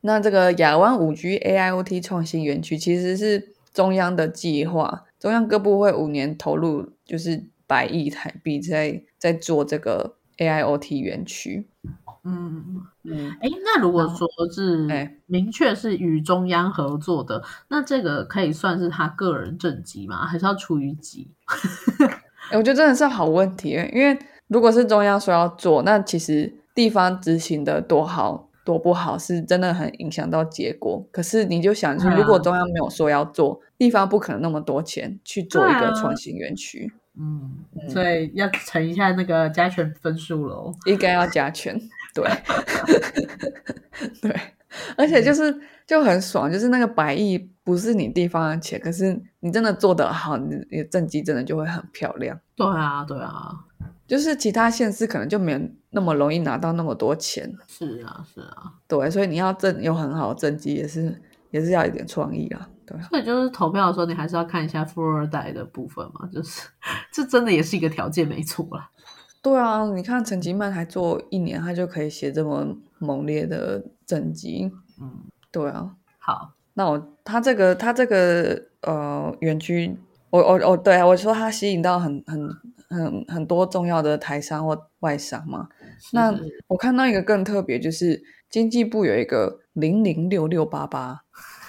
那这个亚湾五 G AIoT 创新园区其实是中央的计划，中央各部会五年投入就是百亿台币在在做这个 AIoT 园区。
嗯嗯，哎，那如果说是明确是与中央合作的，那这个可以算是他个人政绩吗？还是要出于己？[laughs]
我觉得真的是好问题，因为如果是中央说要做，那其实地方执行的多好多不好，是真的很影响到结果。可是你就想，如果中央没有说要做，地方不可能那么多钱去做一个创新园区。
嗯，所以要乘一下那个加权分数喽，[laughs]
应该要加权。对，[laughs] 对，而且就是就很爽，就是那个百亿不是你地方的钱，可是你真的做得好，你你政绩真的就会很漂亮。
对啊，对啊，
就是其他县市可能就没有那么容易拿到那么多钱。
是啊，是啊，
对，所以你要政有很好的政绩，也是也是要一点创意啊。对，
所以就是投票的时候，你还是要看一下富二代的部分嘛，就是这真的也是一个条件，没错啦。
对啊，你看陈吉曼还做一年，他就可以写这么猛烈的政绩。嗯，对啊。
好，
那我他这个他这个呃园区，我我我对啊，我说他吸引到很很很很多重要的台商或外商嘛。那我看到一个更特别，就是经济部有一个零零六六八八。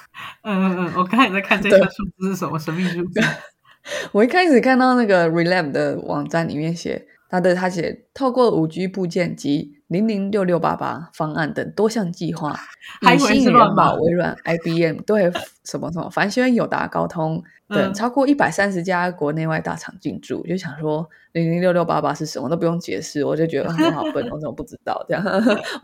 [laughs]
嗯嗯嗯，我刚才在看这个数字是什么神秘数字。[laughs]
我一开始看到那个 Relab 的网站里面写。他的他写，透过五 G 部件及零零六六八八方案等多项计划，[laughs] 以吸引人保、微软、IBM [laughs] 对什么什么凡轩、友达、高通等超过一百三十家国内外大厂进驻。就想说零零六六八八是什么，都不用解释，我就觉得 [laughs] 我好笨，我怎么不知道？这样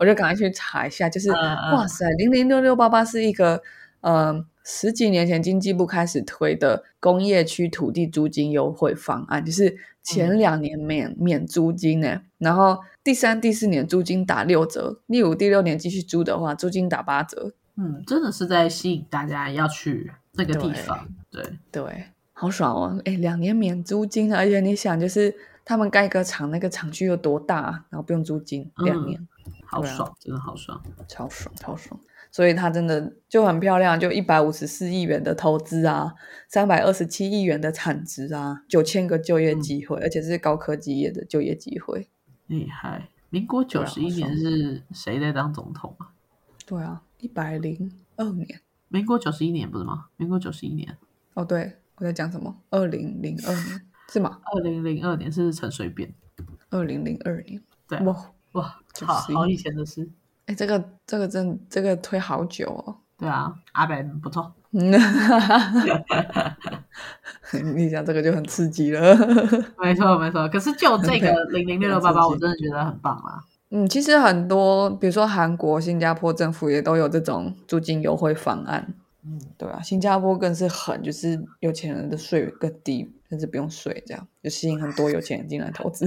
我就赶快去查一下，就是哇塞，零零六六八八是一个嗯。十几年前，经济部开始推的工业区土地租金优惠方案，就是前两年免免租金呢，然后第三、第四年租金打六折，第五、第六年继续租的话，租金打八折。
嗯，真的是在吸引大家要去那个地方。对
对，好爽哦！哎，两年免租金，而且你想，就是他们盖个厂，那个厂区有多大，然后不用租金，两年，
好爽，真的好爽，
超爽，超爽。所以它真的就很漂亮，就一百五十四亿元的投资啊，三百二十七亿元的产值啊，九千个就业机会，而且是高科技业的就业机会，
厉害！民国九十一年是谁在当总统啊？
对啊，一百零二年，
民国九十一年不是吗？民国九十一年，
哦，对，我在讲什么？二零零二年是吗？
二零零二年是陈水扁，
二零零二年，
对，哇哇，好好以前的事。
哎，这个这个真这个推好久哦。
对啊，阿北不错。[laughs]
你讲这个就很刺激了。[laughs]
没错没错，可是就这个零零六六八八，我真的觉得很棒啊。
嗯，其实很多，比如说韩国、新加坡政府也都有这种租金优惠方案。嗯，对啊，新加坡更是狠，就是有钱人的税更低，甚至不用税，这样就吸引很多有钱人进来投资。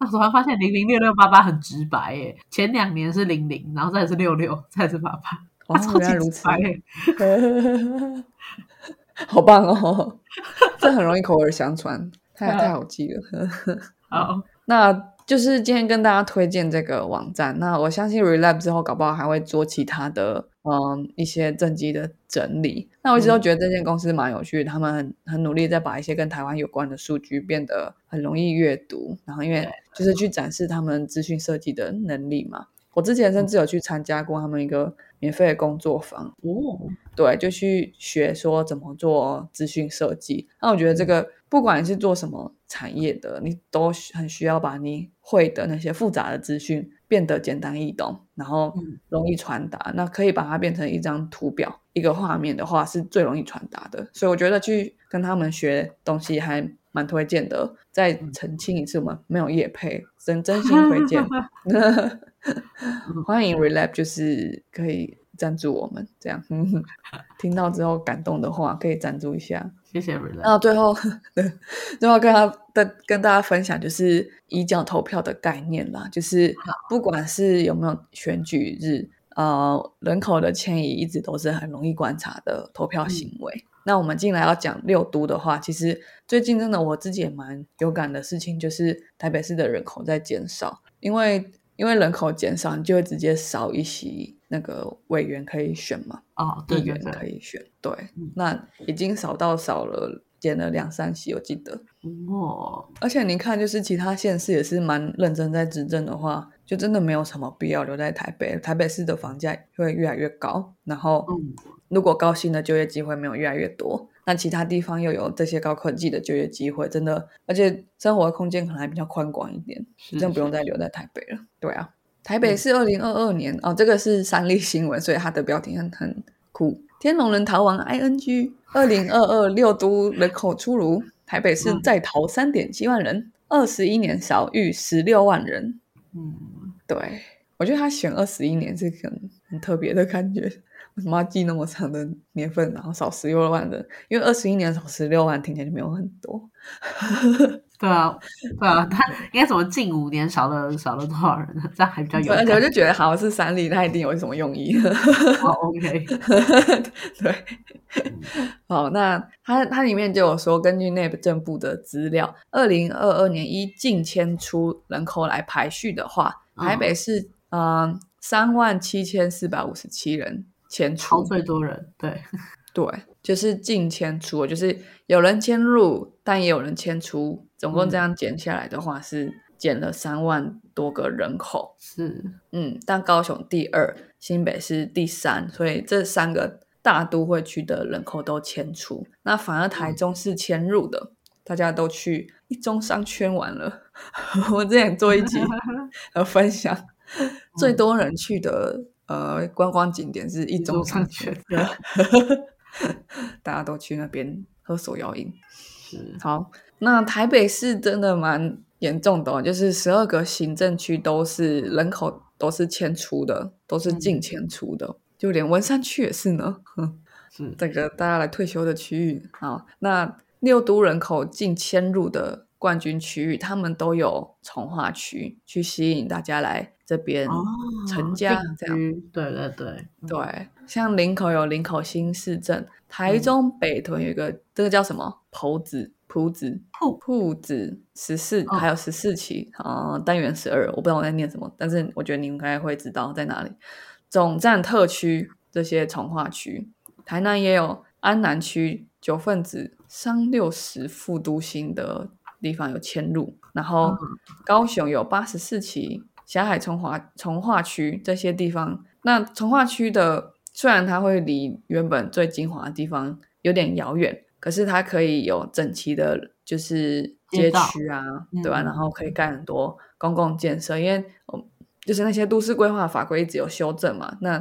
我突然发现零零六六八八很直白耶，前两年是零零，然后再是六六，再是八八，哇，[laughs] 超级直白，[laughs]
好棒哦！这很容易口耳相传，太 [laughs] 太好记了。
好，
那。就是今天跟大家推荐这个网站，那我相信 Relab 之后搞不好还会做其他的，嗯，一些政绩的整理。那我一直都觉得这间公司蛮有趣，他们很很努力在把一些跟台湾有关的数据变得很容易阅读，然后因为就是去展示他们资讯设计的能力嘛。我之前甚至有去参加过他们一个免费的工作坊，哦，对，就去学说怎么做资讯设计。那我觉得这个不管你是做什么产业的，你都很需要把你会的那些复杂的资讯变得简单易懂，然后容易传达。那可以把它变成一张图表、一个画面的话，是最容易传达的。所以我觉得去跟他们学东西还蛮推荐的。再澄清一次，我们没有业配，真真心推荐。[laughs] [laughs] 欢迎 Relap，就是可以赞助我们，这样。[laughs] 听到之后感动的话，可以赞助一下。
谢谢
后最后，[laughs] 最后跟他跟跟大家分享，就是移交投票的概念啦，就是不管是有没有选举日，呃，人口的迁移一直都是很容易观察的投票行为。那我们进来要讲六都的话，其实最近真的我自己也蛮有感的事情，就是台北市的人口在减少，因为因为人口减少，你就会直接少一席那个委员可以选嘛，
哦，对
议员可以选，对，那已经少到少了。减了两三席，我记得。
哦，
而且你看，就是其他县市也是蛮认真在执政的话，就真的没有什么必要留在台北。台北市的房价会越来越高，然后如果高薪的就业机会没有越来越多，那其他地方又有这些高科技的就业机会，真的，而且生活空间可能还比较宽广一点，真的不用再留在台北了。对啊，台北是二零二二年哦，这个是三立新闻，所以它的标题很很酷。天龙人逃亡，ing。二零二二六都人口出炉，台北市再逃三点七万人，二十一年少逾十六万人。
嗯，
对，我觉得他选二十一年是很很特别的感觉。为什么要记那么长的年份，然后少十六万人？因为二十一年少十六万，听起来就没有很多。[laughs]
对啊，对啊，他应该怎么近五年少了少了多少人呢？[laughs] 这样还比较有。
而且我就觉得，好像是三立，他一定有什么用意。
好，OK。[laughs]
对，好，那它它里面就有说，根据内政部的资料，二零二二年依净迁出人口来排序的话，台北市嗯三万七千四百五十七人迁出，
最多人，对。[laughs]
对，就是净迁出，就是有人迁入，但也有人迁出，总共这样减下来的话是减了三万多个人口。
是，
嗯，但高雄第二，新北是第三，所以这三个大都会区的人口都迁出，那反而台中是迁入的，大家都去一中商圈玩了。[laughs] 我之前做一集 [laughs] 呃分享，最多人去的呃观光景点是一中商圈。[laughs] 大家都去那边喝手摇饮。
是
好，那台北市真的蛮严重的，就是十二个行政区都是人口都是迁出的，都是净迁出的，就连文山区也是呢。
是 [laughs]
这个大家来退休的区域好，那六都人口净迁入的冠军区域，他们都有从化区去吸引大家来这边成家。这样，
对对对
对。像林口有林口新市镇，台中北屯有一个，这个叫什么？埔子埔子
铺
铺子十四，还有十四期啊，单元十二，我不知道我在念什么，但是我觉得你应该会知道在哪里。总站特区这些从化区，台南也有安南区九份子商六十副都心的地方有迁入，然后高雄有八十四期霞海从化从化区这些地方，那从化区的。虽然它会离原本最精华的地方有点遥远，可是它可以有整齐的，就是街区啊，对吧？然后可以盖很多公共建设，因为就是那些都市规划法规一直有修正嘛。那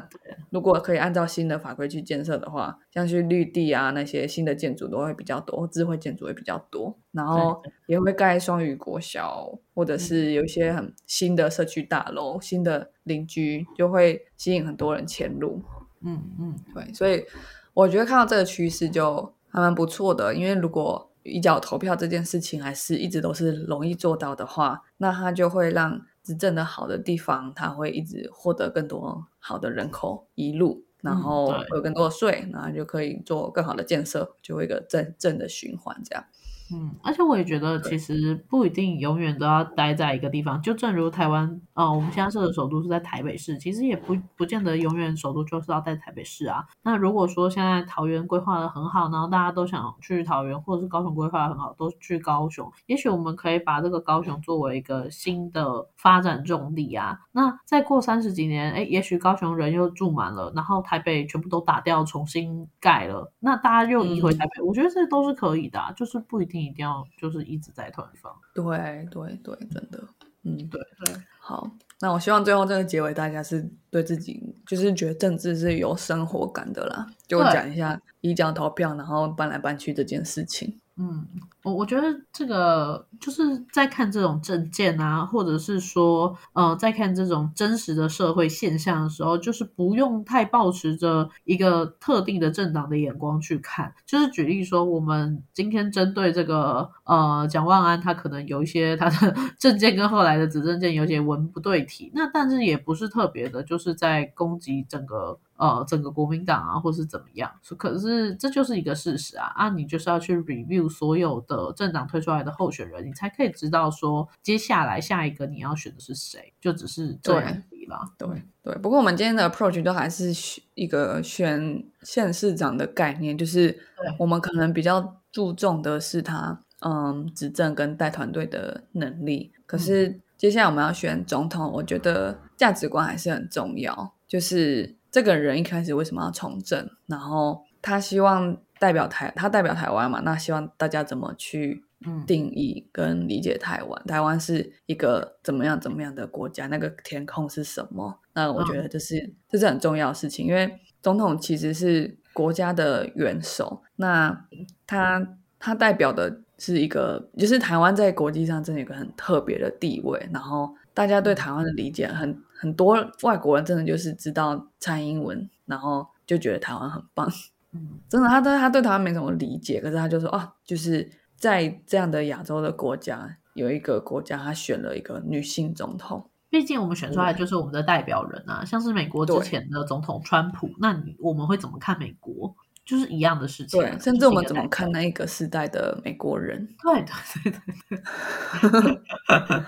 如果可以按照新的法规去建设的话，像是绿地啊那些新的建筑都会比较多，智慧建筑会比较多，然后也会盖双语国小，或者是有一些很新的社区大楼，新的邻居就会吸引很多人迁入。
嗯嗯，
对，所以我觉得看到这个趋势就还蛮不错的，因为如果一脚投票这件事情还是一直都是容易做到的话，那它就会让执政的好的地方，它会一直获得更多好的人口一路，然后有更多的税，然后就可以做更好的建设，就会一个正正的循环这样。
嗯，而且我也觉得，其实不一定永远都要待在一个地方。就正如台湾，呃，我们现在设的首都是在台北市，其实也不不见得永远首都就是要在台北市啊。那如果说现在桃园规划的很好，然后大家都想去桃园，或者是高雄规划的很好，都去高雄，也许我们可以把这个高雄作为一个新的发展重地啊。那再过三十几年，哎，也许高雄人又住满了，然后台北全部都打掉，重新盖了，那大家又移回台北，我觉得这都是可以的，就是不一定。一定要就是一直在团方，
对对对，真的，嗯，
对对，
好，那我希望最后这个结尾大家是对自己就是觉得政治是有生活感的啦，就讲一下一讲投票，然后搬来搬去这件事情。
嗯，我我觉得这个就是在看这种证件啊，或者是说，呃，在看这种真实的社会现象的时候，就是不用太抱持着一个特定的政党的眼光去看。就是举例说，我们今天针对这个呃蒋万安，他可能有一些他的 [laughs] 证件跟后来的子证件有些文不对题，那但是也不是特别的，就是在攻击整个。呃整个国民党啊，或是怎么样。可是这就是一个事实啊啊，你就是要去 review 所有的政党推出来的候选人，你才可以知道说接下来下一个你要选的是谁，就只是这样子啦。
对对，不过我们今天的 approach 都还是一个选县市长的概念，就是我们可能比较注重的是他嗯执政跟带团队的能力，可是。接下来我们要选总统，我觉得价值观还是很重要。就是这个人一开始为什么要从政，然后他希望代表台，他代表台湾嘛，那希望大家怎么去定义跟理解台湾？台湾是一个怎么样怎么样的国家？那个天空是什么？那我觉得这是这是很重要的事情，因为总统其实是国家的元首，那他他代表的。是一个，就是台湾在国际上真的有个很特别的地位，然后大家对台湾的理解很很多外国人真的就是知道蔡英文，然后就觉得台湾很棒，嗯，真的，他对他对台湾没什么理解，可是他就说啊，就是在这样的亚洲的国家，有一个国家他选了一个女性总统，
毕竟我们选出来就是我们的代表人啊，像是美国之前的总统川普，那你我们会怎么看美国？就是一样的事情，
对，甚至我们怎么看那一个时代的美国人？
对对对对对，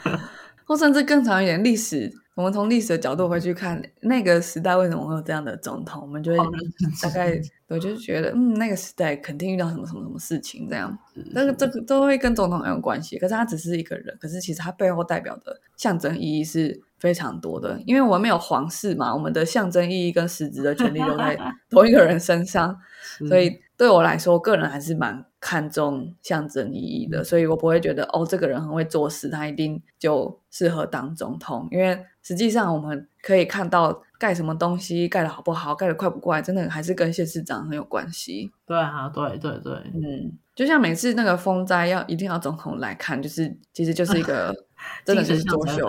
[laughs]
或甚至更长一点历史，我们从历史的角度回去看那个时代为什么会有这样的总统，我们就会大概我就觉得，嗯，那个时代肯定遇到什么什么什么事情这样，但是这个都会跟总统很有关系。可是他只是一个人，可是其实他背后代表的象征意义是。非常多的，因为我们没有皇室嘛，我们的象征意义跟实质的权利都在 [laughs] 同一个人身上，所以对我来说，个人还是蛮看重象征意义的，所以我不会觉得哦，这个人很会做事，他一定就适合当总统，因为实际上我们可以看到盖什么东西盖的好不好，盖的快不快，真的还是跟县市长很有关系。
对啊，对对对，
嗯，就像每次那个风灾要一定要总统来看，就是其实就是一个。[laughs] 真的是作秀，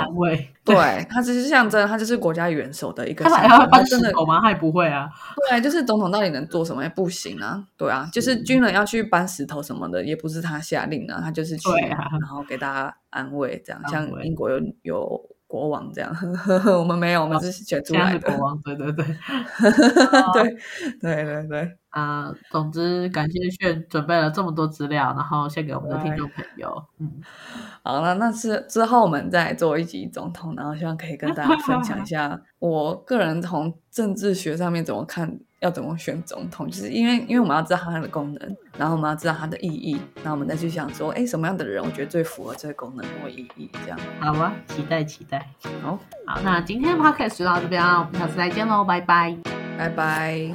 对 [laughs] 他只是象征，他就是国家元首的一个。
他还要搬石头吗？他也不会啊。
对，就是总统到底能做什么？也不行啊。对啊，就是军人要去搬石头什么的，也不是他下令啊，他就是去，然后给大家安慰，这样。像英国有有。国王这样，[laughs] 我们没有，我们是选出来的
国王。对对对，
对对对对
啊！总之，感谢炫准备了这么多资料，然后献给我们的听众朋友。嗯，[laughs]
好了，那是之后我们再做一集总统，然后希望可以跟大家分享一下 [laughs] 我个人从政治学上面怎么看。要怎么选总统？就是因为，因为我们要知道它的功能，然后我们要知道它的意义，然后我们再去想说，哎，什么样的人我觉得最符合这个功能或意义？这样
好啊，期待期待。
好，
好，那今天的 podcast 就到这边啊，我们下次再见喽，拜拜，
拜拜。